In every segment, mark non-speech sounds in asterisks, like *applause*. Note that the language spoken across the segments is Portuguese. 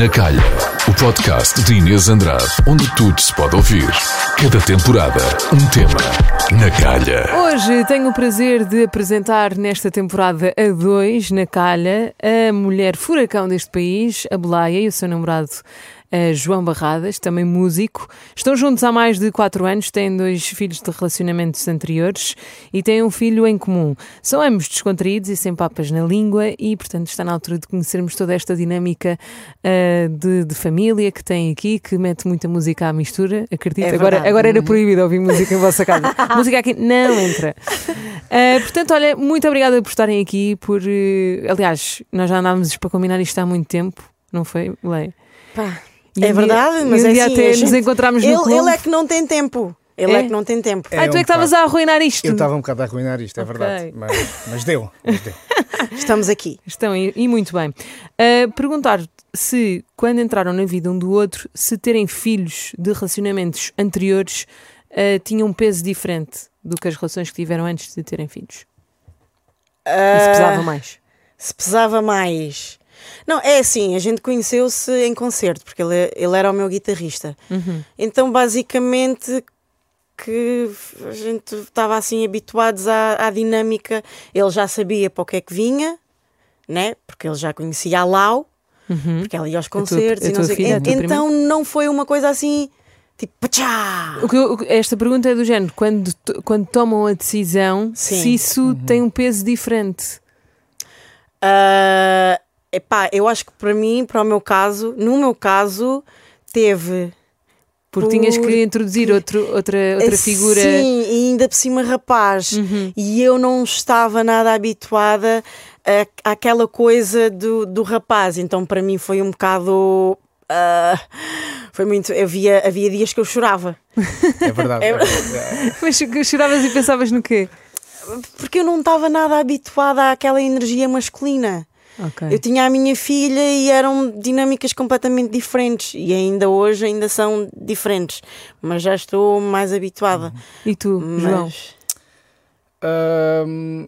Na Calha, o podcast de Inês Andrade, onde tudo se pode ouvir. Cada temporada, um tema. Na Calha. Hoje tenho o prazer de apresentar nesta temporada a dois, na calha, a mulher furacão deste país, a Belaia e o seu namorado a João Barradas, também músico. Estão juntos há mais de quatro anos, têm dois filhos de relacionamentos anteriores e têm um filho em comum. São ambos descontraídos e sem papas na língua e, portanto, está na altura de conhecermos toda esta dinâmica uh, de, de, família que tem aqui, que mete muita música à mistura, acredito. É agora, agora era proibido ouvir música em vossa casa. *laughs* música aqui não entra. Uh, portanto, olha, muito obrigada por estarem aqui, por... Uh, aliás, nós já andávamos para combinar isto há muito tempo, não foi, Leia? Pá, e é verdade, mas e um é dia assim, até gente, nos encontramos no ele, clube. ele é que não tem tempo. Ele é, é que não tem tempo. É ah, tu é que estavas a arruinar isto. Eu estava um bocado a arruinar isto, é okay. verdade. Mas, mas, deu, mas deu. *laughs* Estamos aqui. Estão e, e muito bem. Uh, perguntar se, quando entraram na vida um do outro, se terem filhos de relacionamentos anteriores uh, tinham um peso diferente do que as relações que tiveram antes de terem filhos. Uh, e se pesava mais? Se pesava mais. Não, é assim, a gente conheceu-se em concerto, porque ele, ele era o meu guitarrista. Uhum. Então, basicamente, que a gente estava assim habituados à, à, dinâmica. Ele já sabia para o que é que vinha, né? Porque ele já conhecia a Lau, uhum. porque ela ia aos concertos tua, e não sei filha, Então prima? não foi uma coisa assim. Tipo, pachá! Que esta pergunta é do género: quando, quando tomam a decisão, Sim. se isso uhum. tem um peso diferente? Uh, Epá, eu acho que para mim, para o meu caso, no meu caso, teve. Porque por... tinhas que introduzir outro, outra, outra figura. Sim, e ainda por cima rapaz. Uhum. E eu não estava nada habituada a, àquela coisa do, do rapaz. Então para mim foi um bocado. Uh, foi muito. Havia, havia dias que eu chorava. *laughs* É verdade. É, é. *laughs* Mas choravas e pensavas no quê? Porque eu não estava nada habituada àquela energia masculina. Okay. Eu tinha a minha filha e eram dinâmicas completamente diferentes e ainda hoje ainda são diferentes, mas já estou mais habituada. E tu, mas... João? Um,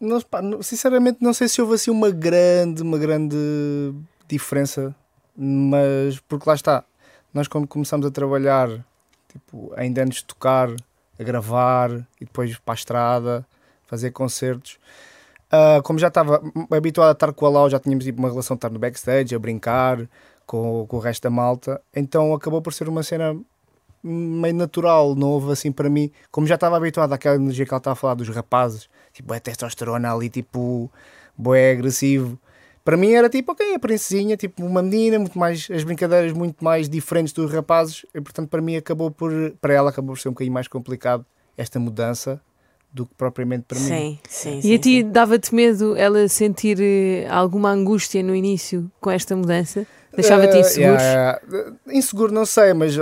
não, sinceramente não sei se houve assim uma grande, uma grande diferença, mas porque lá está, nós quando começamos a trabalhar, tipo, ainda antes de tocar, a gravar e depois para a estrada, fazer concertos, Uh, como já estava habituado a estar com a Lau, já tínhamos uma relação de estar no backstage, a brincar com, com o resto da malta, então acabou por ser uma cena meio natural, houve assim para mim, como já estava habituado àquela energia que ela estava a falar dos rapazes, tipo, é testosterona ali, tipo, boé agressivo. Para mim era tipo, ok, a princesinha, tipo uma menina, muito mais, as brincadeiras muito mais diferentes dos rapazes, e portanto para mim acabou por, para ela acabou por ser um bocadinho mais complicado esta mudança do que propriamente para sim, mim. Sim, e sim. a ti dava-te medo ela sentir eh, alguma angústia no início com esta mudança? Deixava-te inseguro? Uh, yeah, yeah. Inseguro não sei, mas,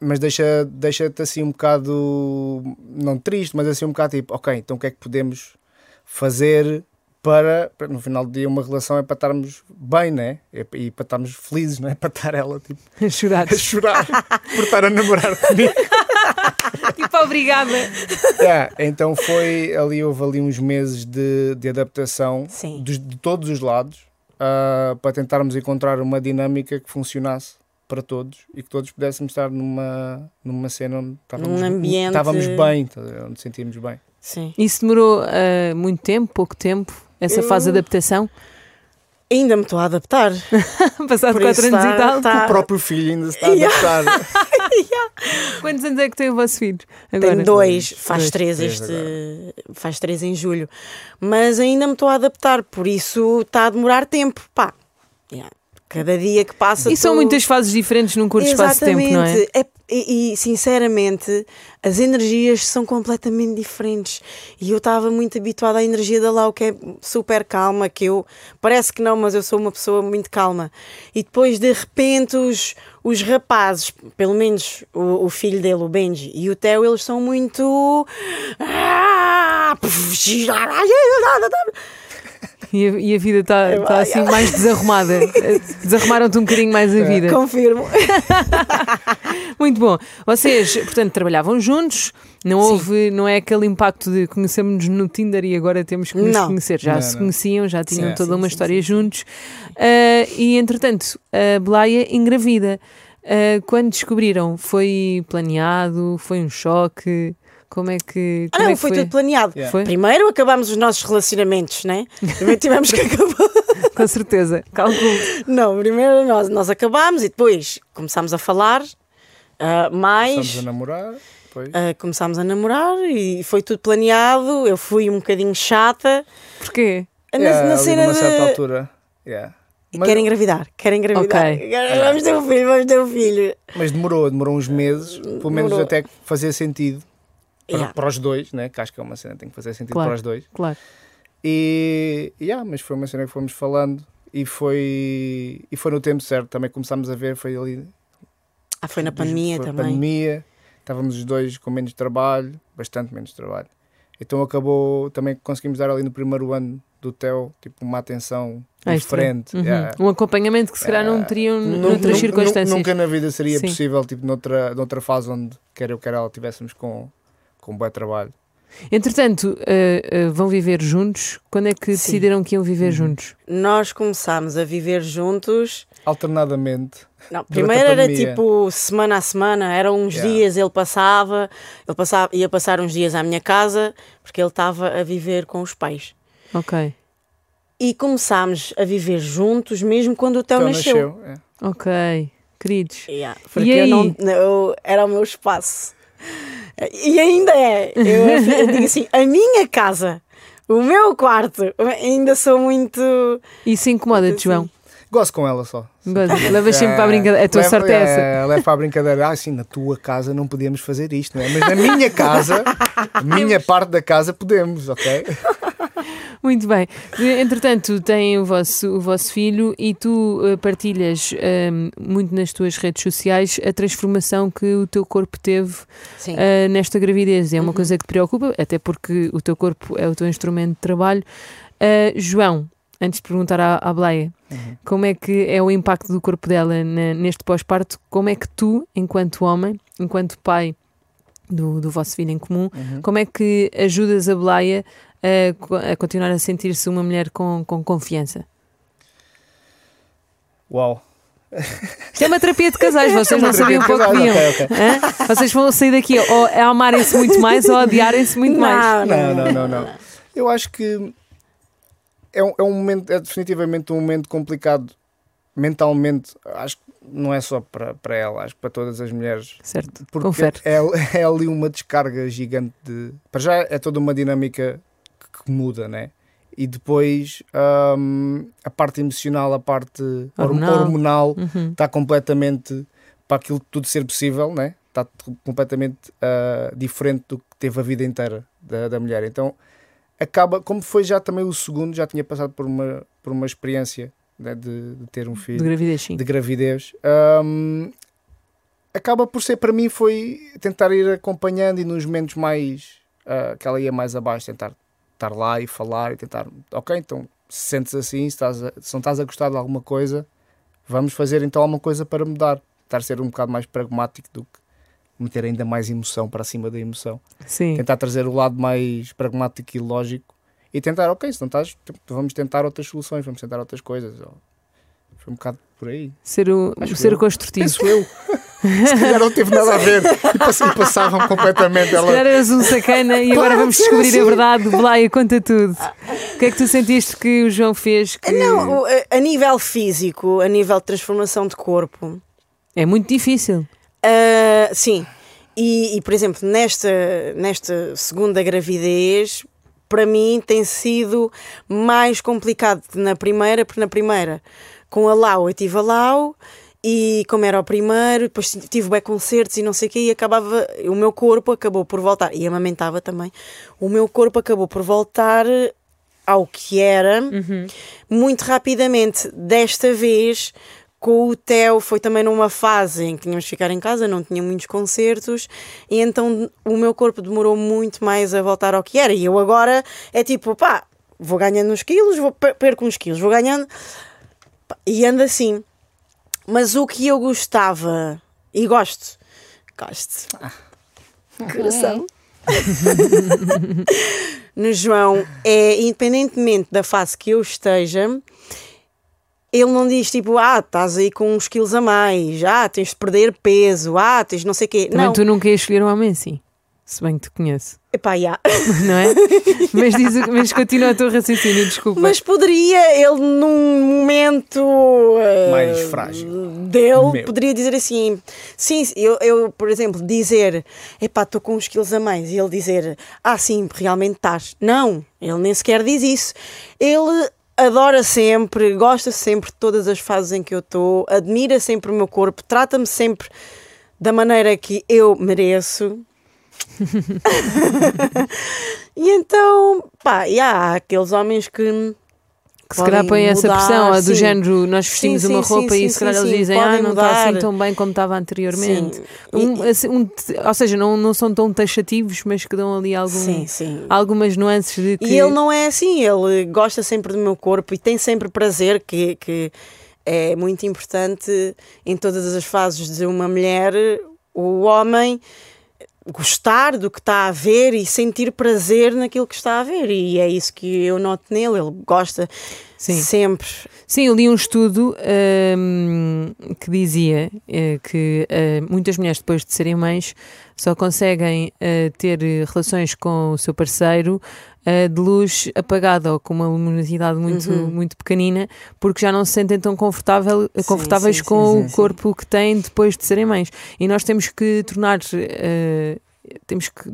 mas deixa, deixa-te assim um bocado, não triste, mas assim um bocado tipo, ok, então o que é que podemos fazer para, no final do dia, uma relação é para estarmos bem, né? E para estarmos felizes, não é? *laughs* Para estar ela, tipo, a chorar, a chorar por estar a namorar comigo. *laughs* *laughs* tipo, obrigada. Yeah, então foi ali, houve ali uns meses de, de adaptação de, de, todos os lados uh, para tentarmos encontrar uma dinâmica que funcionasse para todos e que todos pudéssemos estar numa, numa cena onde estávamos, um ambiente... estávamos bem, onde sentíamos bem. Sim. Isso demorou uh, muito tempo, pouco tempo, essa Eu... fase de adaptação? Ainda me estou a adaptar. *laughs* Passado 4 anos e tal. Tá... O próprio filho ainda se está a *laughs* adaptar. Quantos anos é que tem o vosso filho? Agora? Tenho dois, faz dois. três este. Faz três em julho. Mas ainda me estou a adaptar, por isso está a demorar tempo. Pá. Yeah. Cada dia que passa. E tô... são muitas fases diferentes num curto Exatamente. espaço de tempo, não é? é e, e, sinceramente, as energias são completamente diferentes. E eu estava muito habituada à energia da Lau, que é super calma, que eu parece que não, mas eu sou uma pessoa muito calma. E depois, de repente, os, os rapazes, pelo menos o, o filho dele, o Benji, e o Theo, eles são muito. E a, e a vida está É, tá assim mais desarrumada. *laughs* Desarrumaram-te um bocadinho mais a vida. Confirmo. *laughs* Muito bom. Vocês, portanto, trabalhavam juntos, não Sim. houve, não é aquele impacto de conhecermos no Tinder e agora temos que nos Não. conhecer. Já Não, se não. conheciam, já tinham Sim, toda sim, uma sim, história juntos. Ah, e entretanto, a Blaia engravida. Ah, quando descobriram, foi planeado? Foi um choque? Como é que. Ah, como não, é que foi, tudo planeado. Yeah. Foi? Primeiro acabámos os nossos relacionamentos, né? Primeiro tivemos que *laughs* acabar. Com certeza. Calculo. Não, primeiro nós, nós acabámos e depois começámos a falar ah, mais. Estamos a namorar, depois. ah, começámos a namorar e foi tudo planeado. Eu fui um bocadinho chata. Porquê? Na, Yeah, na cena numa de. certa altura. Yeah. Mas, Quero engravidar, quero engravidar. Ok. Quero- Vamos ter um filho, vamos ter um filho. mas demorou, demorou uns meses, pelo menos Demorou. até que fazia sentido Yeah. para os dois, né? que acho que é uma cena que tem que fazer sentido Claro. para os dois. Claro. E, yeah, mas foi uma cena que fomos falando e foi, e foi no tempo certo. Também começámos a ver, foi ali. Ah, foi na pandemia foi também. pandemia, estávamos os dois com menos trabalho, bastante menos trabalho. Então acabou, também conseguimos dar ali no primeiro ano do TEL, tipo, uma atenção Extra. diferente. Uhum. yeah. Um acompanhamento que se calhar não Ah, teriam noutras circunstâncias. Nunca na vida seria Sim. possível, tipo, noutra, noutra fase onde quer eu, quer ela, tivéssemos com, com bom trabalho. Entretanto, eh, eh, vão viver juntos. Quando é que Sim. decidiram que iam viver Uhum. juntos? Nós começámos a viver juntos. Alternadamente. Não, primeiro era tipo semana a semana, eram uns Yeah. dias, ele passava, ele passava, ia passar uns dias à minha casa, porque ele estava a viver com os pais. Ok. E começámos a viver juntos mesmo quando o Theo Então nasceu. é. Ok. Queridos. Yeah, porque E eu não, eu- era o meu espaço. E ainda é. Eu, eu digo assim: a minha casa, o meu quarto, ainda sou muito. Isso incomoda-te. João? Gosto com ela só. Levas sempre para a É, brincadeira. A tua leva- sorte é essa. Leva para a brincadeira. Ah, sim, na tua casa não podíamos fazer isto, não é? Mas na minha casa, a *laughs* minha parte da casa podemos, ok? *laughs* Muito bem. Entretanto, tem o vosso, o vosso filho e tu eh, partilhas ehm, muito nas tuas redes sociais a transformação que o teu corpo teve eh, nesta gravidez. É uma Uhum. coisa que te preocupa, até porque o teu corpo é o teu instrumento de trabalho. Eh, João, antes de perguntar à, à Bleia, Uhum. como é que é o impacto do corpo dela na- neste pós-parto? Como é que tu, enquanto homem, enquanto pai do, do vosso filho em comum, Uhum. como é que ajudas a Bleia a, a continuar a sentir-se uma mulher com, com confiança? Uau. Isto é uma terapia de casais, *laughs* vocês não sabiam um pouco que. Hã? Vocês vão sair daqui ou a amarem-se muito mais ou a odiarem-se muito mais. Não, não, não, não. Eu acho que é um, é um momento, é definitivamente um momento complicado mentalmente. Acho que não é só para, para ela, acho que para todas as mulheres. Certo, Porque confere. é, é ali uma descarga gigante de. Para já é toda uma dinâmica que, muda, né? E depois hum, a parte emocional, a parte hormonal, Hormonal. Uhum. está completamente para aquilo tudo ser possível, né? está completamente ah, diferente do que teve a vida inteira da, da mulher. Então acaba, como foi já também o segundo, já tinha passado por uma, por uma experiência né, de, de ter um filho De gravidez, sim. de gravidez. hum, acaba por ser para mim foi tentar ir acompanhando e nos momentos mais ah, que ela ia mais abaixo, tentar estar lá e falar e tentar, ok, então se sentes assim, se, estás a- se não estás a gostar de alguma coisa, vamos fazer então alguma coisa para mudar. Tentar ser um bocado mais pragmático do que meter ainda mais emoção para cima da emoção. Sim. Tentar trazer o lado mais pragmático e lógico e tentar, ok, se não estás, vamos tentar outras soluções, vamos tentar outras coisas. Foi um bocado por aí. Ser o, Acho ser eu. construtivo. Penso eu. *laughs* Se calhar não teve nada a ver. E pass- e passavam completamente. Se Ela... calhar eras um sacana e agora vamos descobrir a assim. verdade. Blaia, conta tudo. O que é que tu sentiste que o João fez? Que Não, o- a- a nível físico, a nível de transformação de corpo, É muito difícil. ah, sim. E, e, por exemplo, nesta, nesta segunda gravidez, para mim tem sido mais complicado que na primeira, porque na primeira, com a Lau, eu tive a Lau. E como era o primeiro, depois tive bem concertos e não sei o quê, e acabava, o meu corpo acabou por voltar, e amamentava também, o meu corpo acabou por voltar ao que era muito rapidamente. Desta vez, com o Theo, foi também numa fase em que tínhamos de ficar em casa, não tinha muitos concertos, e então o meu corpo demorou muito mais a voltar ao que era. E eu agora é tipo, pá, vou ganhando uns quilos, vou per- perco uns quilos, vou ganhando pá, e ando assim. Mas o que eu gostava e gosto, gosto, coração. *laughs* no João é independentemente da fase que eu esteja, ele não diz tipo, ah, estás aí com uns quilos a mais, ah, tens de perder peso, ah, tens não sei o quê. Também não, tu nunca ias escolher um homem assim. Se bem que te conheço, *laughs* epá, já. não é? mas, diz, mas continua o teu raciocínio, desculpa. Mas poderia ele num momento eh, Mais frágil. dele, Meu. poderia dizer assim, sim, eu, eu por exemplo, dizer, epá, estou com uns quilos a mais, e ele dizer, ah sim, realmente estás. Não, ele nem sequer diz isso. Ele adora sempre, gosta sempre de todas as fases em que eu estou, admira sempre o meu corpo, trata-me sempre da maneira que eu mereço. *laughs* e então, pá, e há aqueles homens que que se calhar põe essa pressão, a do género, nós vestimos Sim, uma sim, roupa sim, e se calhar eles dizem, ah, não está assim tão bem como estava anteriormente. Sim. Um, assim, um- ou seja, não, não são tão taxativos, mas que dão ali algum, algumas nuances de que. E ele não é assim, ele gosta sempre do meu corpo e tem sempre prazer, que, que é muito importante em todas as fases de uma mulher, o homem gostar do que está a ver e sentir prazer naquilo que está a ver. E é isso que eu noto nele, ele gosta Sim. sempre. Sim, eu li um estudo hum, que dizia eh, que eh, muitas mulheres, depois de serem mães, só conseguem eh, ter relações com o seu parceiro eh, de luz apagada ou com uma luminosidade muito, Uhum. muito pequenina, porque já não se sentem tão confortável, Sim, confortáveis sim, com sim, o corpo que têm depois de serem mães. E nós temos que tornar. eh, temos que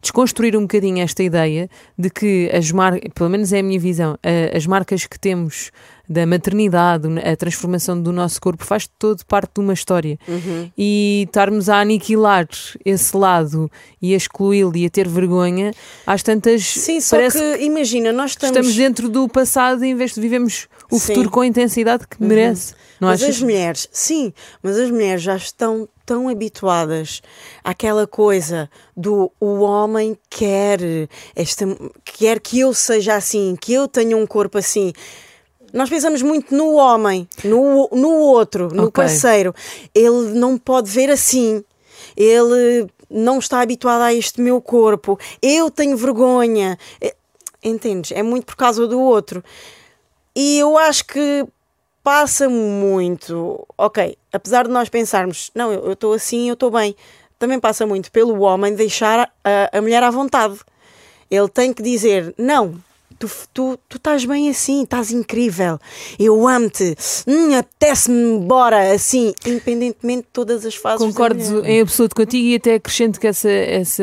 desconstruir um bocadinho esta ideia de que as marcas, pelo menos é a minha visão, as marcas que temos da maternidade, a transformação do nosso corpo faz todo parte de uma história. Uhum. E estarmos a aniquilar esse lado e a excluí-lo e a ter vergonha, às tantas Sim, só parece que, imagina, nós que estamos. estamos dentro do passado em vez de vivemos o Sim. futuro com a intensidade que merece. Não mas achas? as mulheres, sim, mas as mulheres já estão tão habituadas àquela coisa do o homem quer esta quer que eu seja assim, que eu tenha um corpo assim. Nós pensamos muito no homem, no, no outro, no Ok. parceiro. Ele não pode ver assim. Ele não está habituado a este meu corpo. Eu tenho vergonha. Eh, Entendes? É muito por causa do outro. E eu acho que passa muito. Ok, apesar de nós pensarmos, não, eu estou assim, eu estou bem, também passa muito pelo homem deixar a, a mulher à vontade. Ele tem que dizer, não. Tu, tu, tu estás bem assim, estás incrível. Eu amo-te. Hum, Apetece-me embora assim, independentemente de todas as fases. Concordo em absoluto contigo e até acrescento que essa, essa,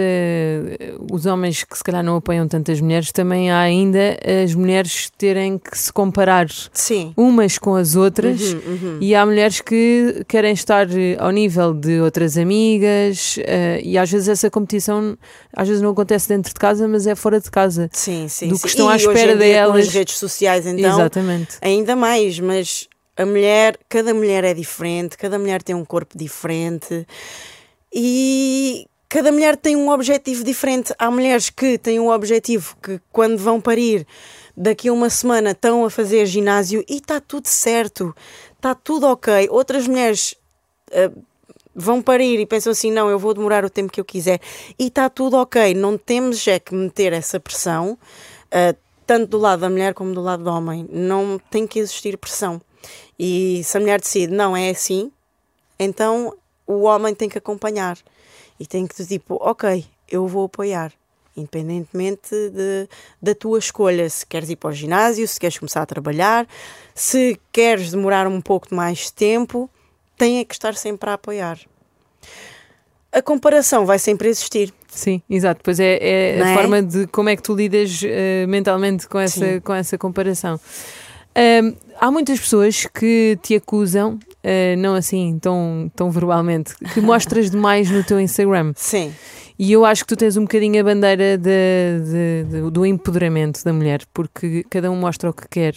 os homens que se calhar não apoiam tantas mulheres, também há ainda as mulheres terem que se comparar Sim. umas com as outras Uhum, uhum. e há mulheres que querem estar ao nível de outras amigas eh, e às vezes essa competição às vezes não acontece dentro de casa, mas é fora de casa. Sim, sim. do sim. que estão E à espera delas. as redes sociais, então. Exatamente. Ainda mais, mas a mulher, cada mulher é diferente, cada mulher tem um corpo diferente e cada mulher tem um objetivo diferente. Há mulheres que têm um objetivo que quando vão parir daqui a uma semana estão a fazer ginásio e está tudo certo, está tudo ok. Outras mulheres ah, vão parir e pensam assim: não, eu vou demorar o tempo que eu quiser e está tudo ok. Não temos é que meter essa pressão, ah, tanto do lado da mulher como do lado do homem. Não tem que existir pressão. E se a mulher decide, não é assim, então o homem tem que acompanhar e tem que tipo, ok, eu vou apoiar. Independentemente de, da tua escolha, se queres ir para o ginásio, se queres começar a trabalhar, se queres demorar um pouco de mais tempo, tem é que estar sempre a apoiar. A comparação vai sempre existir. Sim, exato. Pois é, é a é? forma de como é que tu lidas eh, mentalmente com essa, Sim. com essa comparação. Ahm, há muitas pessoas que te acusam, eh, não assim tão, tão verbalmente, que *laughs* mostras demais no teu Instagram. Sim. E eu acho que tu tens um bocadinho a bandeira de- de- de- do empoderamento da mulher, porque cada um mostra o que quer.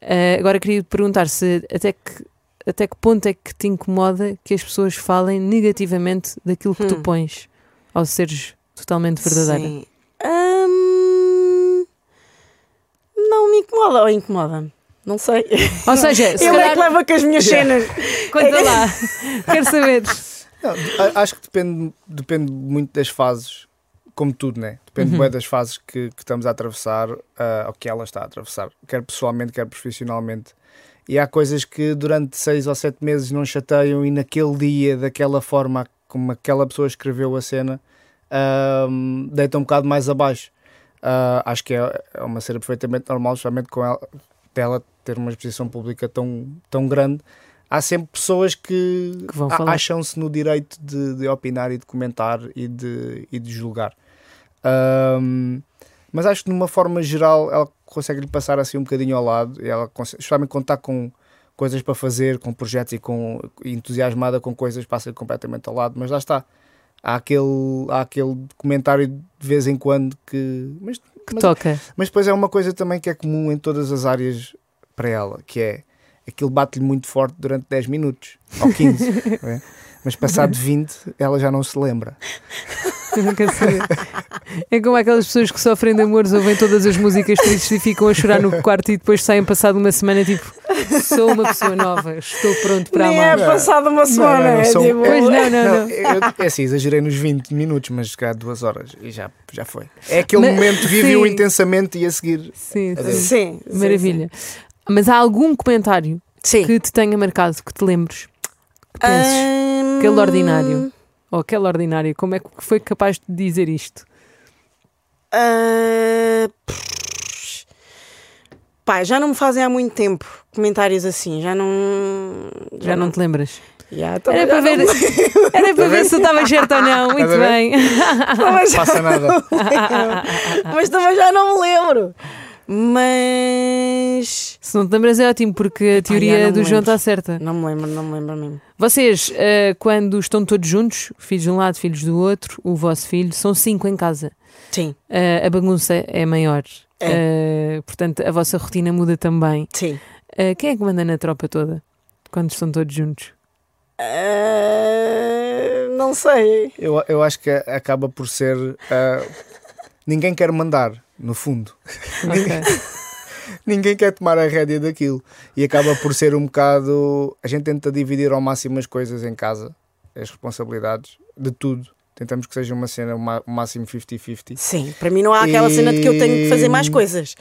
Ah, agora queria perguntar se até que, até que ponto é que te incomoda que as pessoas falem negativamente daquilo que tu Hum. pões, ao seres totalmente verdadeira. Sim. Hum, me incomoda ou incomoda-me. Não sei. Ou seja, *laughs* se Eu é calhar. que levo com as minhas *laughs* cenas. Conta lá. *laughs* Quero saber. Não, acho que depende, depende muito das fases, como tudo, né? Depende Uhum. bué das fases que, que estamos a atravessar, ah, ou que ela está a atravessar, quer pessoalmente, quer profissionalmente. E há coisas que durante seis ou sete meses não chateiam e naquele dia, daquela forma como aquela pessoa escreveu a cena, ahm, deita um bocado mais abaixo. Ah, acho que é, é uma cena perfeitamente normal, justamente com ela, dela ter uma exposição pública tão, tão grande. Há sempre pessoas que, Que acham-se no direito de, de opinar e de comentar e de, e de julgar. Ahm, mas acho que, de uma forma geral, ela consegue lhe passar assim um bocadinho ao lado. E ela, consegue, especialmente quando está com coisas para fazer, com projetos e, com, e entusiasmada com coisas, passa completamente ao lado. Mas lá está. Há aquele, há aquele comentário de vez em quando que. Mas, Que mas, toca. mas depois é uma coisa também que é comum em todas as áreas para ela, que é aquilo bate-lhe muito forte durante 10 minutos ou 15. *laughs* não é? Mas passado 20, ela já não se lembra. *laughs* Não quero saber. É como aquelas pessoas que sofrem de amores, ouvem todas as músicas tristes e ficam a chorar no quarto e depois saem passado uma semana tipo sou uma pessoa nova, estou pronto para Nem é amar. passada uma semana. não, não, é são- tipo- Pois não, não, não. eu, é assim, exagerei nos 20 minutos, mas calhar duas horas e já, já foi. É aquele Mas- momento, vive-o sim. intensamente e a seguir. Sim, sim. Sim, sim, Maravilha. Mas há algum comentário Sim. que te tenha marcado, que te lembres? Que penses? Hum, Aquele ordinário. Ou aquela ordinária, como é que foi capaz de dizer isto? pff, Pá, já não me fazem há muito tempo comentários assim, já não. Já não te lembras? Já, também Era para já ver, não- era para ver se eu estava certo ou não. Muito ver? bem. já Passa nada. não. Mas também já não me lembro. Mas. Se não te lembras é ótimo, porque a teoria do João está certa. Não me lembro, não me lembro mesmo. Vocês, eh, quando estão todos juntos, filhos de um lado, filhos do outro, o vosso filho, são cinco em casa. Sim, Eh, a bagunça é maior. Eh, portanto, a vossa rotina muda também. sim. Quem é que manda na tropa toda? Quando estão todos juntos? Não sei. Eu, eu acho que acaba por ser. ninguém quer mandar, no fundo. Ok. *laughs* Ninguém quer tomar a rédea daquilo. E acaba por ser um bocado. A gente tenta dividir ao máximo as coisas em casa, as responsabilidades, de tudo. Tentamos que seja uma cena o máximo 50-50. Sim, para mim não há aquela cena de que eu tenho que fazer mais coisas.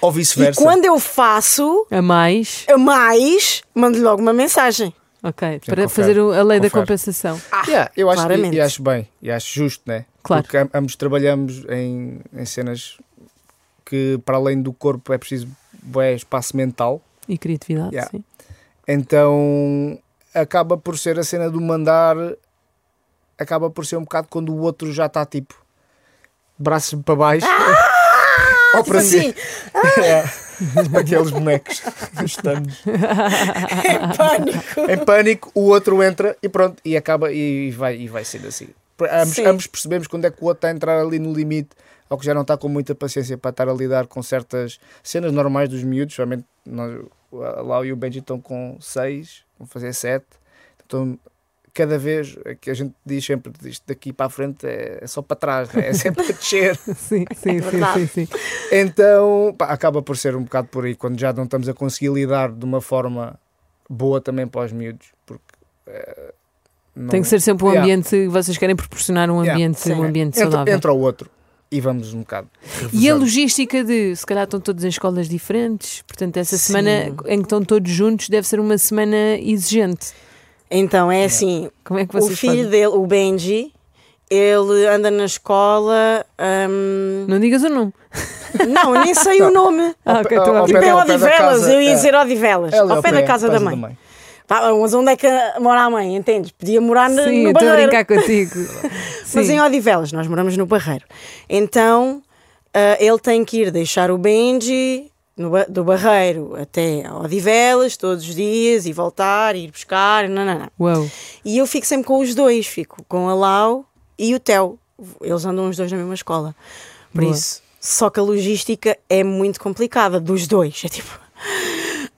Ou E vice-versa. quando eu faço A mais, a mais, mando logo uma mensagem. ok, Sim, para confere, fazer a lei da confere. compensação. Yeah, eu acho, claramente. e, e acho bem, e acho justo, né? Claro. Porque am- ambos trabalhamos em, em cenas que, para além do corpo, é preciso bué espaço mental. E criatividade, Yeah. sim. Então acaba por ser a cena do mandar, acaba por ser um bocado quando o outro já está tipo braços para baixo. ou para Tipo cima. assim, *laughs* É. Aqueles bonecos estamos em *laughs* pânico. em pânico, o outro entra e pronto, e acaba e vai, e vai sendo assim. Ambos, ambos percebemos quando é que o outro está a entrar ali no limite ou que já não está com muita paciência para estar a lidar com certas cenas normais dos miúdos. Realmente, nós, lá e o Benji estão com 6, vão fazer 7. Então, cada vez é que a gente diz sempre isto daqui para a frente é, é só para trás, né? é *laughs* sempre a descer. *laughs* Sim, sim, sim, verdade. sim, sim. Então pá, acaba por ser um bocado por aí, quando já não estamos a conseguir lidar de uma forma boa também para os miúdos, porque eh, não- Tem que ser sempre um Yeah. ambiente, vocês querem proporcionar um Yeah. ambiente, Sim. um ambiente entra, saudável. entra o outro e vamos um bocado. E a logística de, se calhar estão todos em escolas diferentes, portanto, essa Sim. semana em que estão todos juntos deve ser uma semana exigente. Então é assim: Como é que o filho fazem? dele, o Benji, ele anda na escola. hum, Não digas o nome. não, eu nem sei o nome. Ah, ok, ao estou a pé- Tipo da Odivelas, eu ia é. dizer Odivelas, É ao pé da casa da mãe. Mas onde é que mora a mãe? Entendes? Podia morar no, Sim, no eu estou a Barreiro. brincar contigo. *laughs* Mas Sim. em Odivelas, nós moramos no Barreiro. Então ah, ele tem que ir deixar o Benji no do Barreiro até Odivelas todos os dias e voltar, e ir buscar. Uau. E eu fico sempre com os dois, fico com a Lau e o Theo. Eles andam os dois na mesma escola. Por Boa. isso, só que a logística é muito complicada dos dois. É tipo,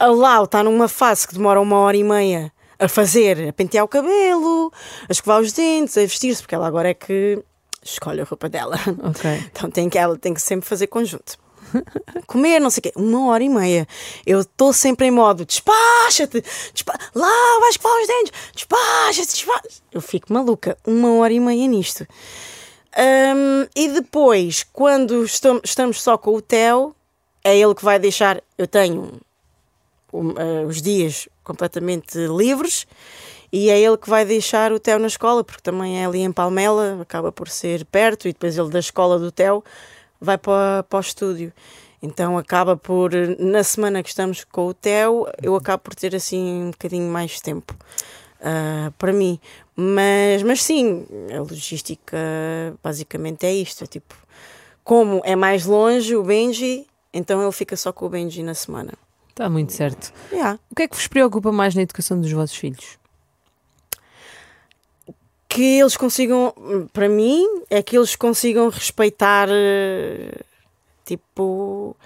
a Lau está numa fase que demora uma hora e meia a fazer, a pentear o cabelo, a escovar os dentes, a vestir-se, porque ela agora é que escolhe a roupa dela. Ok. *laughs* Então tem que, ela tem que sempre fazer conjunto. *laughs* comer, não sei o quê. Uma hora e meia. Eu estou sempre em modo despacha-te, despa lá vais escovar os dentes, despacha-te, despacha Eu fico maluca. Uma hora e meia nisto. Um, e depois, quando estam- estamos só com o Theo, é ele que vai deixar. Eu tenho os dias completamente livres e é ele que vai deixar o Theo na escola, porque também é ali em Palmela, acaba por ser perto, e depois ele da escola do Theo vai para, para o estúdio. Então acaba por, na semana que estamos com o Theo, eu acabo por ter assim um bocadinho mais tempo ah, para mim. Mas, mas sim, a logística basicamente é isto: é tipo, como é mais longe o Benji, então ele fica só com o Benji na semana. Está muito certo. Yeah. O que é que vos preocupa mais na educação dos vossos filhos? que eles consigam, para mim, é que eles consigam respeitar, eh, tipo,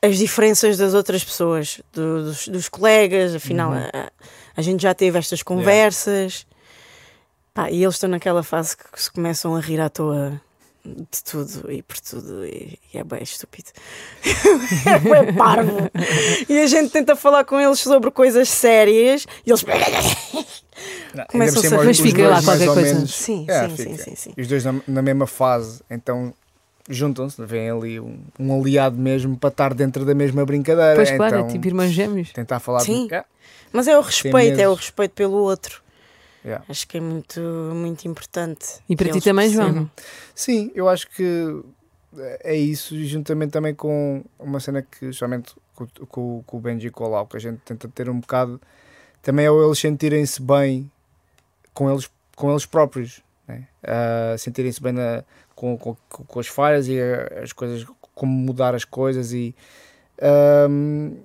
as diferenças das outras pessoas, do- dos, dos colegas. Afinal, a, a gente já teve estas conversas. Pá, e eles estão naquela fase que se começam a rir à toa de tudo e por tudo, e, e é bem estúpido. *laughs* é bem parvo. E a gente tenta falar com eles sobre coisas sérias e eles. Não, cima, a- os Mas fica lá qualquer coisa. menos- Sim, É, sim, sim, sim, sim. E os dois na, na mesma fase, então juntam-se, vem ali um, um aliado mesmo para estar dentro da mesma brincadeira. Pois claro, então, é tipo irmãos gêmeos. tentar falar Sim. de. É, Mas é o respeito, é o respeito pelo outro. É. Acho que é muito, muito importante. E para que ti também, percebam. João? Sim, eu acho que é isso, e juntamente também com uma cena que, justamente com, com, com o Benji e com o Lau, que a gente tenta ter um bocado, também é eles sentirem-se bem com eles, com eles próprios, né? Ah, sentirem-se bem na- com, com, com as falhas e as coisas, como mudar as coisas e ahm,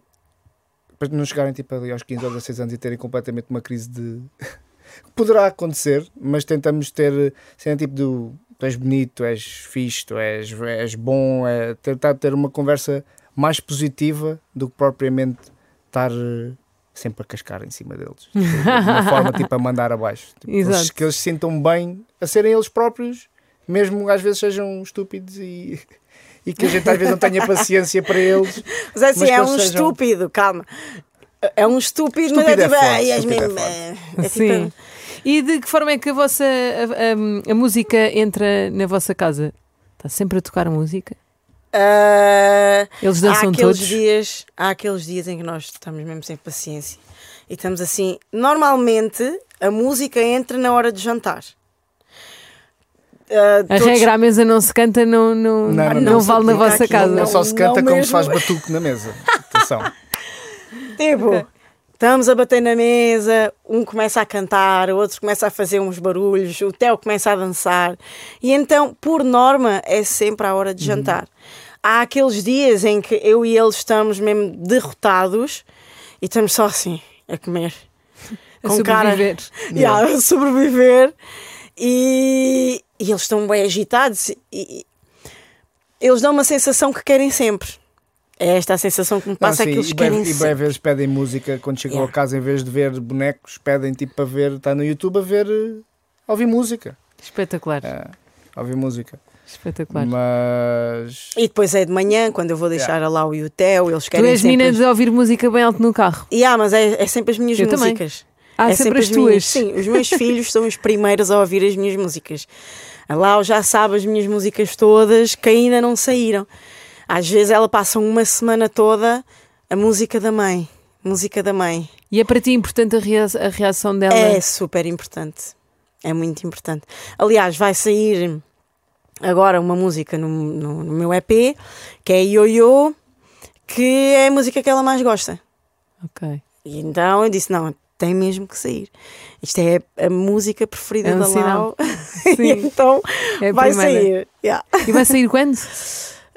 para não chegarem tipo ali aos 15 ou 16 anos e terem completamente uma crise de *laughs* poderá acontecer, mas tentamos ter cena tipo do tu és bonito, tu és fixe, tu és, és bom, é tentar ter uma conversa mais positiva do que propriamente estar eh, sempre a cascar em cima deles. *laughs* De uma forma tipo a mandar abaixo. Tipo, eles- que eles se sintam bem a serem eles próprios, mesmo às vezes sejam estúpidos e, *laughs* e que a gente às vezes não tenha paciência para eles. Mas é assim, Mas é um sejam- estúpido, calma. É um estúpido, mas Estúpido é é tipo. forte, és estúpido é mesmo, forte. é, é Sim. tipo. E de que forma é que a vossa a, a- a música entra na vossa casa? Está sempre a tocar música? ah, Eles há dançam aqueles todos? dias, há aqueles dias em que nós estamos mesmo sem paciência e estamos assim. Normalmente a música entra na hora de jantar. Ah, A todos- regra à mesa não se canta, não, não, Não, não, não, não. vale na vossa aqui, casa. Não só se canta como se faz mesmo. batuque na mesa. Atenção. *laughs* Tipo, estamos a bater na mesa, um começa a cantar, o outro começa a fazer uns barulhos, o Theo começa a dançar. E então, por norma, é sempre à hora de Uhum. jantar. Há aqueles dias em que eu e ele estamos mesmo derrotados e estamos só assim, a comer. *laughs* A com cara- sobreviver. *laughs* Yeah, a sobreviver. E, e eles estão bem agitados e, e eles dão uma sensação que querem sempre. É esta a sensação que me Não, passa, é sim, que eles e bem, querem e bem sempre. vezes pedem música quando chegam Yeah. a casa em vez de ver bonecos, pedem tipo para ver, está no YouTube a ver, eh, a ouvir música. Espetacular, É, a ouvir música. espetacular. Mas E depois é de manhã, quando eu vou deixar a Lau e o Theo, eles Tu querem és sempre... menina de ouvir música bem alto no carro. E ah, mas é, é sempre as minhas Eu também. músicas. Ah, é sempre as minhas. tuas. Sim, os meus *laughs* filhos são os primeiros a ouvir as minhas músicas. A Lau já sabe as minhas músicas todas que ainda não saíram. Às vezes ela passa uma semana toda a música da mãe. Música da mãe. E é para ti importante a, rea- a reação dela? É super importante. É muito importante. Aliás, vai sair agora uma música no, no, no meu EP que é Yo-Yo, que é a música que ela mais gosta. Ok. E então eu disse: não, tem mesmo que sair. Isto é a música preferida É um da. Lau. *laughs* Sim. então É vai primeira. sair. Yeah. E vai sair *laughs* quando?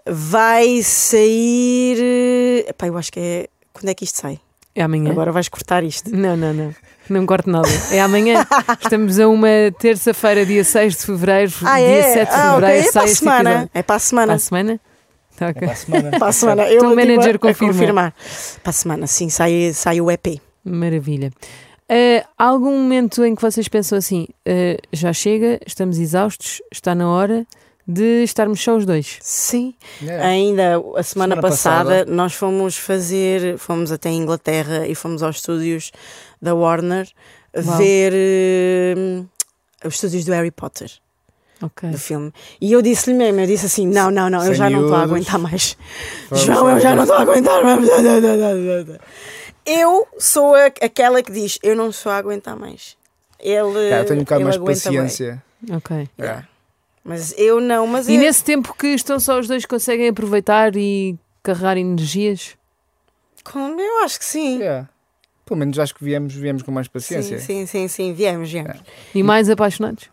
Vai sair. eh, Epá, eu acho que é. Quando é que isto sai? É amanhã. Agora vais cortar isto. Não, não, não. Não corto nada. É amanhã. *laughs* Estamos a uma terça-feira, dia 6 de fevereiro. Ah, dia é? 7 de ah, fevereiro É para sai a este semana. episódio. É para a Para semana. a semana? Tá, ok. para a semana. Para a semana. Eu Então o manager a- a confirma. confirmar. Para a semana, sim, sai, sai o EP. Maravilha. Ah, há algum momento em que vocês pensam assim: ah, já chega, estamos exaustos, está na hora de estarmos só os dois. Sim. Yeah. Ainda a semana, Semana passada, passada. nós fomos fazer, fomos até a Inglaterra e fomos aos estúdios da Warner Uau. ver eh, os estúdios do Harry Potter, Ok. do filme. E eu disse-lhe mesmo, eu disse assim: não, não, não, eu já não estou a aguentar mais. Vamos João, eu já não estou a aguentar mais. Eu sou a- aquela que diz: eu não estou a aguentar mais. Ele, Yeah, eu tenho um bocado mais paciência. Ok. Yeah. Mas eu não, mas E eu- nesse tempo que estão só os dois, conseguem aproveitar e carregar energias? Com- eu acho que sim. Yeah. Pelo menos acho que viemos, viemos com mais paciência. Sim, sim, sim, sim, viemos, viemos. E mais apaixonados?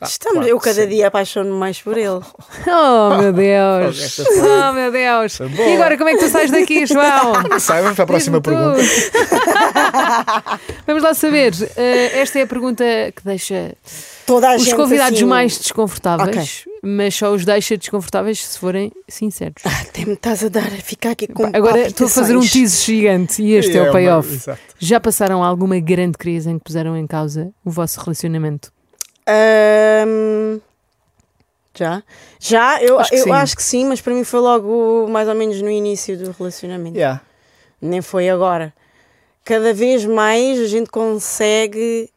Ah, Estamos, claro eu cada sim. dia apaixono-me mais por ele. *laughs* Oh meu Deus! Oh meu Deus! Boa. E agora como é que tu sais daqui, *laughs* João? Sai, vamos para a próxima pergunta. *laughs* Vamos lá saber. eh, esta é a pergunta que deixa Toda a os gente convidados assim, mais desconfortáveis, mas só os deixa desconfortáveis se forem sinceros. Até me estás a dar a ficar aqui com Agora estou a fazer um teaser gigante e este é, o uma- payoff. Já passaram alguma grande crise em que puseram em causa o vosso relacionamento? Ahm, já? Já? Eu, Acho que eu sim. acho que sim, mas para mim foi logo mais ou menos no início do relacionamento. Yeah. Nem foi agora. Cada vez mais a gente consegue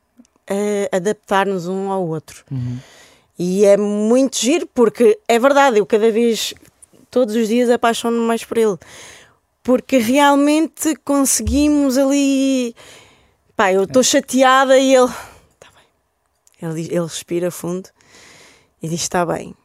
eh, adaptar-nos um ao outro. Uhum. E é muito giro porque é verdade, eu cada vez, todos os dias apaixono-me mais por ele. Porque realmente conseguimos ali. Pá, eu estou chateada e ele. Está bem. Ele, ele respira fundo e diz: Está bem.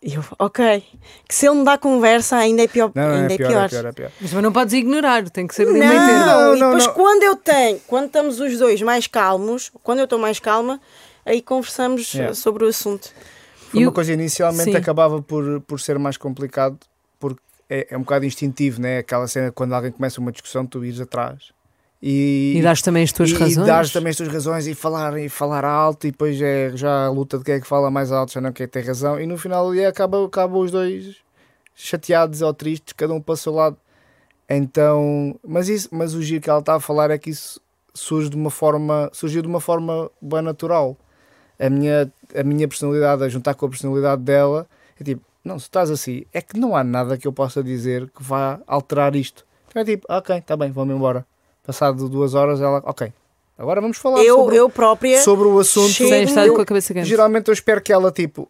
E eu, ok. Que se ele me dá conversa, ainda é pior. Não, ainda é pior, é pior, é pior. Mas não podes ignorar, tem que saber Não. Não, e depois não. quando eu tenho, quando estamos os dois mais calmos, quando eu estou mais calma, aí conversamos Yeah. eh, sobre o assunto. Foi E uma o- coisa inicialmente Sim. acabava por, por ser mais complicado porque é, é um bocado instintivo, né? Aquela cena quando alguém começa uma discussão, tu ires atrás e, E dás também as tuas e, razões. E dares também as tuas razões e falar, e falar alto e depois é já a luta de quem é que fala mais alto, já não quem tem razão e no final ali acaba, acaba os dois chateados ou tristes, cada um para o seu lado. Então, mas, isso, mas o giro que ela está a falar é que isso surge de uma forma, surgiu de uma forma bem natural. A minha, a minha personalidade a juntar com a personalidade dela é tipo, não, se estás assim, é que não há nada que eu possa dizer que vá alterar isto. Então é tipo, ok, está bem, vamos embora. Passado duas horas, ela, ok, agora vamos falar Eu, sobre, eu própria. sobre o assunto. Sem estar eu- com a cabeça quente. Geralmente eu espero que ela, tipo,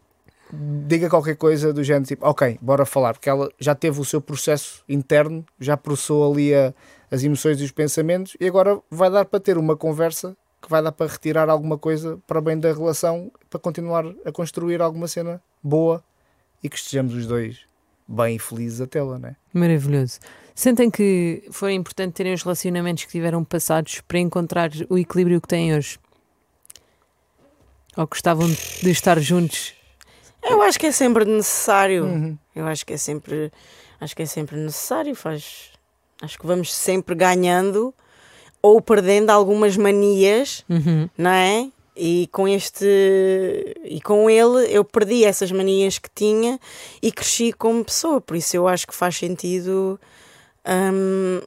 diga qualquer coisa do género, tipo, ok, bora falar, porque ela já teve o seu processo interno, já processou ali a- as emoções e os pensamentos e agora vai dar para ter uma conversa que vai dar para retirar alguma coisa para bem da relação, para continuar a construir alguma cena boa e que estejamos os dois bem e felizes até lá, né? Maravilhoso. Sentem que foi importante terem os relacionamentos que tiveram passados para encontrar o equilíbrio que têm hoje? Ou gostavam de estar juntos? Eu acho que é sempre necessário. Uhum. Eu acho que é sempre, acho que é sempre necessário. Faz, acho que vamos sempre ganhando ou perdendo algumas manias, Uhum. não é? E com este e com ele eu perdi essas manias que tinha e cresci como pessoa. Por isso eu acho que faz sentido hum,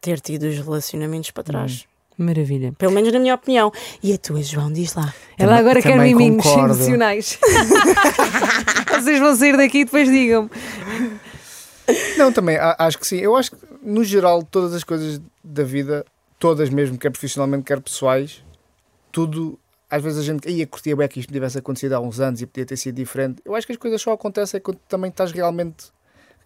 ter tido os relacionamentos para trás. Maravilha. Pelo menos na minha opinião. E a tua, João, diz lá. Ela Também- agora quer miminhos concordo. emocionais. *laughs* Vocês vão sair daqui e depois digam. Não, também acho que sim. Eu acho que, no geral, todas as coisas da vida, todas mesmo, quer profissionalmente, quer pessoais, tudo. Às vezes a gente ia curtir bem que isto me tivesse acontecido há uns anos e podia ter sido diferente. Eu acho que as coisas só acontecem quando também estás realmente.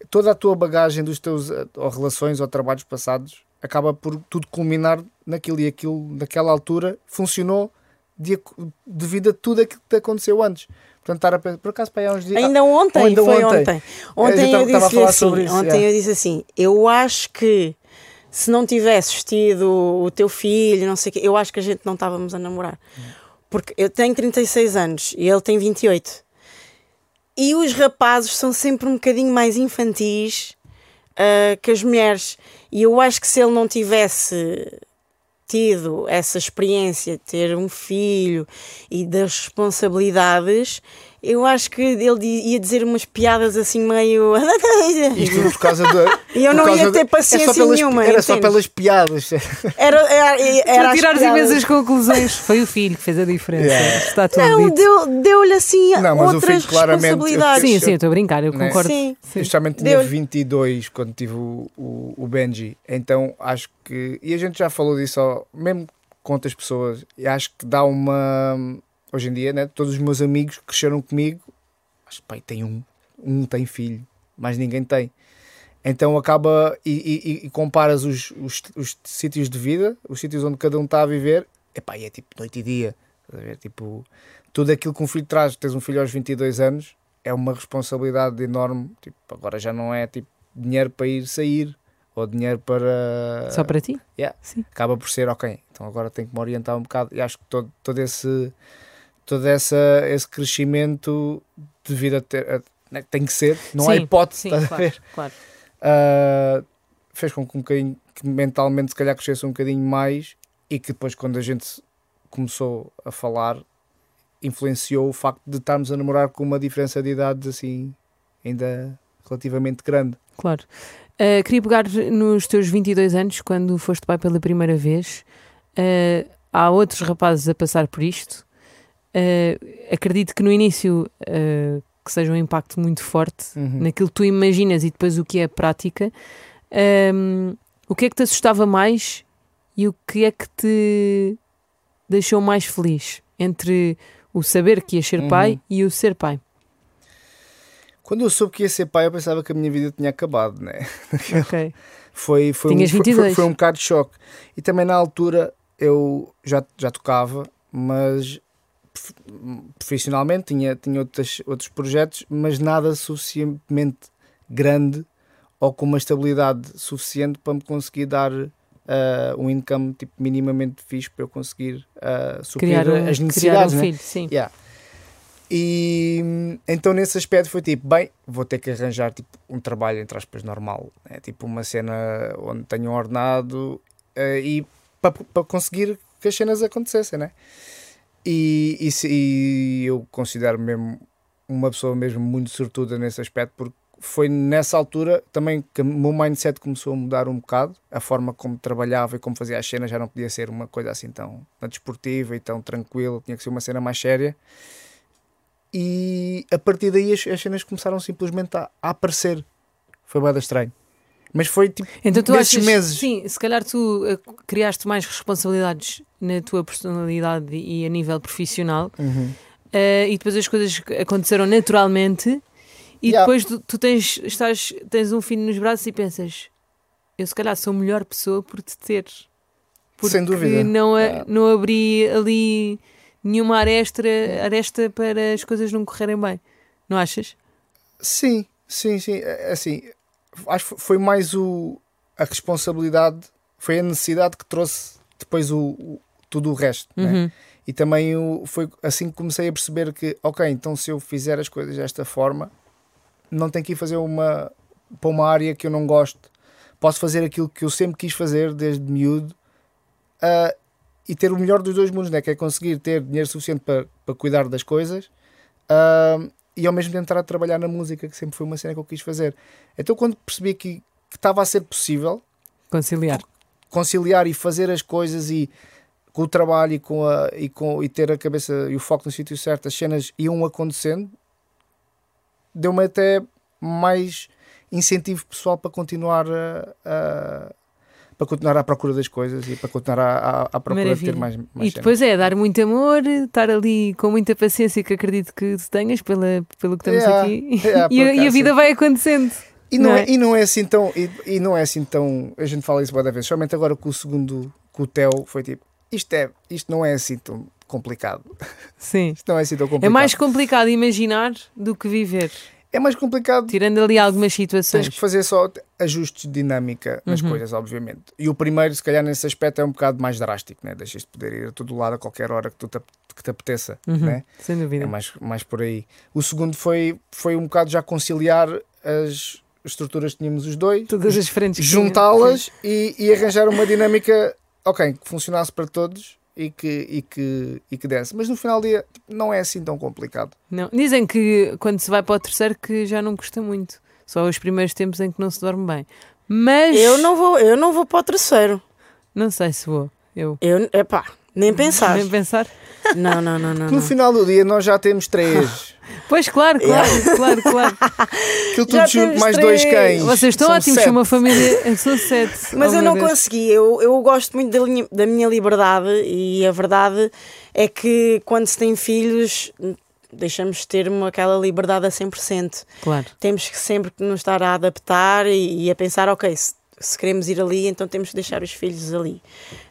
Toda a tua bagagem dos teus eh, ou relações ou trabalhos passados acaba por tudo culminar naquilo e aquilo, naquela altura, funcionou de, devido a tudo aquilo que te aconteceu antes. Portanto, estar a pensar, por acaso, para há uns dias. Ainda ontem, ainda foi ontem. ontem. A Ontem eu a disse assim, isso, ontem yeah. eu disse assim, eu acho que se não tivesses tido o teu filho, não sei o quê, eu acho que a gente não estávamos a namorar. Porque eu tenho 36 anos e ele tem 28. E os rapazes são sempre um bocadinho mais infantis ah, que as mulheres. E eu acho que se ele não tivesse tido essa experiência de ter um filho e das responsabilidades, Eu acho que ele ia dizer umas piadas assim meio. *laughs* Isto por causa da. E eu não ia ter de- é paciência pelas, nenhuma, Era só pelas piadas. Era, *laughs* era, era Para as tirar piadas. imensas conclusões. Foi o filho que fez a diferença. Yeah. Está tudo Não, dito. deu- deu-lhe assim Não, mas o outras filho responsabilidades. Sim, sim, eu estou a brincar, eu Né? concordo. Sim. Eu justamente tinha Deu-lhe. 22 quando tive o, o, o Benji, então acho que. E a gente já falou disso, ó, mesmo com outras pessoas, e acho que dá uma. Hoje em dia, né? Todos os meus amigos que cresceram comigo, acho que pai, tem um, um tem filho, mais ninguém tem. Então acaba e, e- e comparas os, os, os sítios de vida, os sítios onde cada um está a viver, epá, e é tipo noite e dia. ver? Tipo, tudo aquilo que um filho traz, tens um filho aos 22 anos, é uma responsabilidade enorme. Tipo, agora já não é tipo dinheiro para ir sair ou dinheiro para. Só para ti? Yeah. Sim. Acaba por ser, ok, então agora tenho que me orientar um bocado. E acho que todo, todo esse todo essa, esse crescimento de vida ter, a- né, tem que ser, não há Sim, hipótese, Sim, estás a claro, ver? claro. Uh, fez com que um bocadinho que mentalmente se calhar crescesse um bocadinho mais e que depois quando a gente começou a falar influenciou o facto de estarmos a namorar com uma diferença de idades assim ainda relativamente grande. Claro. Uh, queria pegar nos teus 22 anos, quando foste pai pela primeira vez. Uh, há outros rapazes a passar por isto. Uh, acredito que no início uh, que seja um impacto muito forte Uhum. naquilo que tu imaginas e depois o que é a prática. Um, o que é que te assustava mais e o que é que te deixou mais feliz entre o saber que ias ser Uhum. pai e o ser pai? Quando eu soube que ia ser pai, eu pensava que a minha vida tinha acabado, né? *laughs* Ok. Foi, foi, um, foi, 22. foi, um bocado de choque. E também na altura eu já, já tocava, mas profissionalmente tinha, tinha outras, outros projetos, mas nada suficientemente grande ou com uma estabilidade suficiente para me conseguir dar ah, um income tipo, minimamente fixe para eu conseguir ah, suprir Criar um, as criar um necessidades. né? filho, sim. Yeah. E então nesse aspecto foi tipo, bem, vou ter que arranjar tipo, um trabalho entre aspas normal, né? tipo uma cena onde tenho um ordenado eh, e para conseguir que as cenas acontecessem, né? E, e, e eu considero mesmo uma pessoa mesmo muito sortuda nesse aspecto porque foi nessa altura também que o meu mindset começou a mudar um bocado, a forma como trabalhava e como fazia as cenas já não podia ser uma coisa assim tão, tão desportiva e tão tranquila, tinha que ser uma cena mais séria e a partir daí as, as cenas começaram simplesmente a, a aparecer. Foi bem estranho. Mas foi tipo Então tu achas, meses. sim, se calhar tu eh, criaste mais responsabilidades na tua personalidade e a nível profissional Uhum. eh, e depois as coisas aconteceram naturalmente e Yeah. depois tu, tu tens, estás, tens um filho nos braços e pensas eu se calhar sou a melhor pessoa por te ter. Porque Sem dúvida. Não, Yeah. não abri ali nenhuma aresta, aresta para as coisas não correrem bem. Não achas? Sim, sim, sim. É, Assim, acho que foi mais o, a responsabilidade, foi a necessidade que trouxe depois o, o- tudo o resto. né? Uhum. E também o, foi assim que comecei a perceber que, ok, então se eu fizer as coisas desta forma, não tenho que ir fazer uma para uma área que eu não gosto. Posso fazer aquilo que eu sempre quis fazer desde miúdo ah, e ter o melhor dos dois mundos, né? que é conseguir ter dinheiro suficiente para, para cuidar das coisas ah, e ao mesmo tempo estar a trabalhar na música, que sempre foi uma cena que eu quis fazer. Então, quando percebi que, estava a ser possível, Conciliar. conciliar e fazer as coisas e com o trabalho e com a e com e ter a cabeça e o foco no sítio certo as cenas iam acontecendo deu-me até mais incentivo pessoal para continuar a, a- para continuar à procura das coisas e para continuar à, à, procura de ter Maravilha. mais, mais E depois é dar muito amor, estar ali com muita paciência que acredito que tu tenhas pela, pelo que estamos Yeah, aqui yeah, *laughs* e, a, e a vida vai acontecendo. E não, Não é? é? e não é assim tão. E, e não é assim tão. A gente fala isso várias vezes, somente agora com o segundo, com o Theo, foi tipo: isto, é, isto não é assim tão complicado. Sim. *laughs* Isto não é assim tão complicado. É mais complicado imaginar do que viver, É mais complicado. tirando ali algumas Tens situações. que fazer só ajustes de dinâmica nas Uhum. coisas, obviamente. E o primeiro, se calhar, nesse aspecto é um bocado mais drástico, né? Deixas de poder ir a todo lado a qualquer hora que, tu te, que te apeteça, Uhum, né? Sem dúvida. É mais, mais por aí. O segundo foi, foi um bocado já conciliar as estruturas que tínhamos os dois, Todas as frentes. juntá-las e, e arranjar uma dinâmica, ok, que funcionasse para todos e que, e que, e que desse. Mas no final do dia tipo, não é assim tão complicado. Não. Dizem que quando se vai para o terceiro que já não custa muito. Só os primeiros tempos em que não se dorme bem. Mas Eu não vou, eu não vou para o terceiro. não sei se vou. Eu. Eu, epá, nem pensar. Nem pensar. Não, não, não, não. No não. final do dia nós já temos três. *laughs* Pois claro, claro, claro, claro. Aquilo tudo junto, mais dois três. cães. Vocês estão São ótimos, sete. são uma família. São sete. *laughs* Mas Oh, eu não Deus. consegui. Eu, eu gosto muito da, linha- da minha liberdade e a verdade é que quando se tem filhos deixamos de ter uma- aquela liberdade a 100%. Claro. Temos que sempre que nos estar a adaptar e, e a pensar, ok, se, se queremos ir ali, então temos que deixar os filhos ali.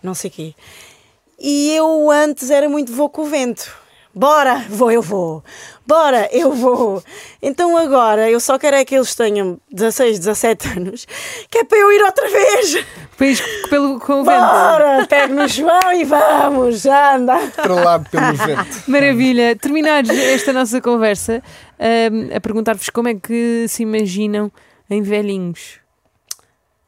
Não sei o quê. E eu antes era muito vou com o vento. Bora, vou, eu vou. Bora, eu vou. Então agora eu só quero é que eles tenham 16, 17 anos, que é para eu ir outra vez. País pelo, com o vento. Bora, pego no João e vamos, anda. Estrelado pelo *laughs* vento. Maravilha. Terminados esta nossa conversa, ahm, a perguntar-vos como é que se imaginam em velhinhos.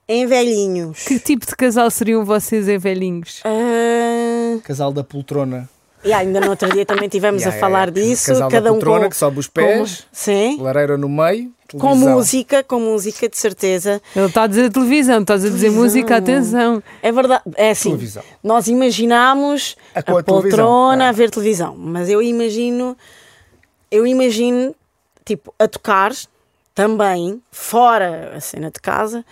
Em velhinhos. Que tipo de casal seriam vocês em velhinhos? Ah, Casal da poltrona. e ainda no outro dia também tivemos *laughs* Yeah, a falar yeah, disso. Casal cada da um poltrona com, que sobe os com- pés, sim, lareira no meio, com televisão. música, com música de certeza. Ele está a dizer televisão, estás a dizer Televisão. música, atenção. É verdade, é assim. Televisão. Nós imaginámos A a, com a poltrona é. a ver televisão, mas eu imagino, eu imagino, tipo, a tocar também, fora a cena de casa,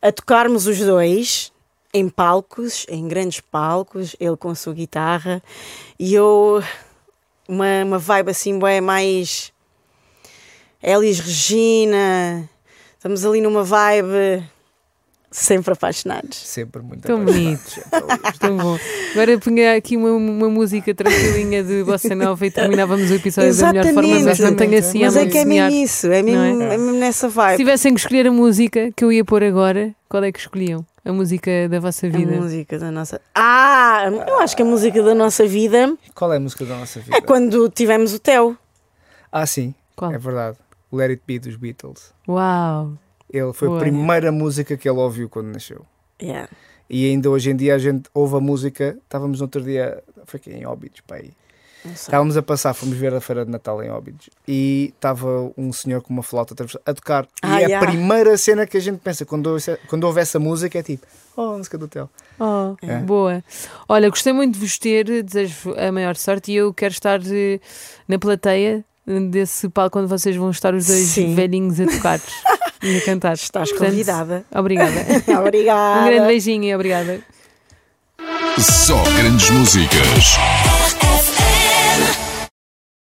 a tocarmos os dois em palcos, em grandes palcos, ele com a sua guitarra e eu uma, uma vibe assim, bué, mais Elis Regina, estamos ali numa vibe sempre apaixonados. Sempre muito Tão apaixonados, bonito. sempre ali. Tão bom. Agora punha aqui uma, uma música tranquilinha de Bossa Nova e terminávamos o episódio da melhor forma, mas não tenho assim a Mas é que é mesmo isso, é mesmo, Não é? mesmo nessa Se vibe. tivessem que escolher a música que eu ia pôr agora, qual é que escolhiam? A música da vossa A vida? música da nossa. Ah, eu acho que a música da nossa vida Qual é a música da nossa vida? é quando tivemos o Theo. Ah, sim, Qual? é verdade. O Let It Be dos Beatles. Uau! Ele foi Boa. a primeira música que ele ouviu quando nasceu. Yeah. E ainda hoje em dia a gente ouve a música. Estávamos no outro dia, foi aqui em Óbidos, pá, aí. Estávamos a passar, fomos ver a feira de Natal em Óbidos e estava um senhor com uma flauta a tocar. Ah, e a yeah. primeira cena que a gente pensa quando ouve, quando ouve essa música é tipo, oh, a música do Theo. Oh, É. boa. Olha, gostei muito de vos ter, desejo a maior sorte e eu quero estar eh, na plateia desse palco quando vocês vão estar os dois Sim. velhinhos a tocar *laughs* e a cantar. Estás Portanto, convidada. Obrigada. *laughs* Obrigada. Um grande beijinho e obrigada. Só grandes músicas.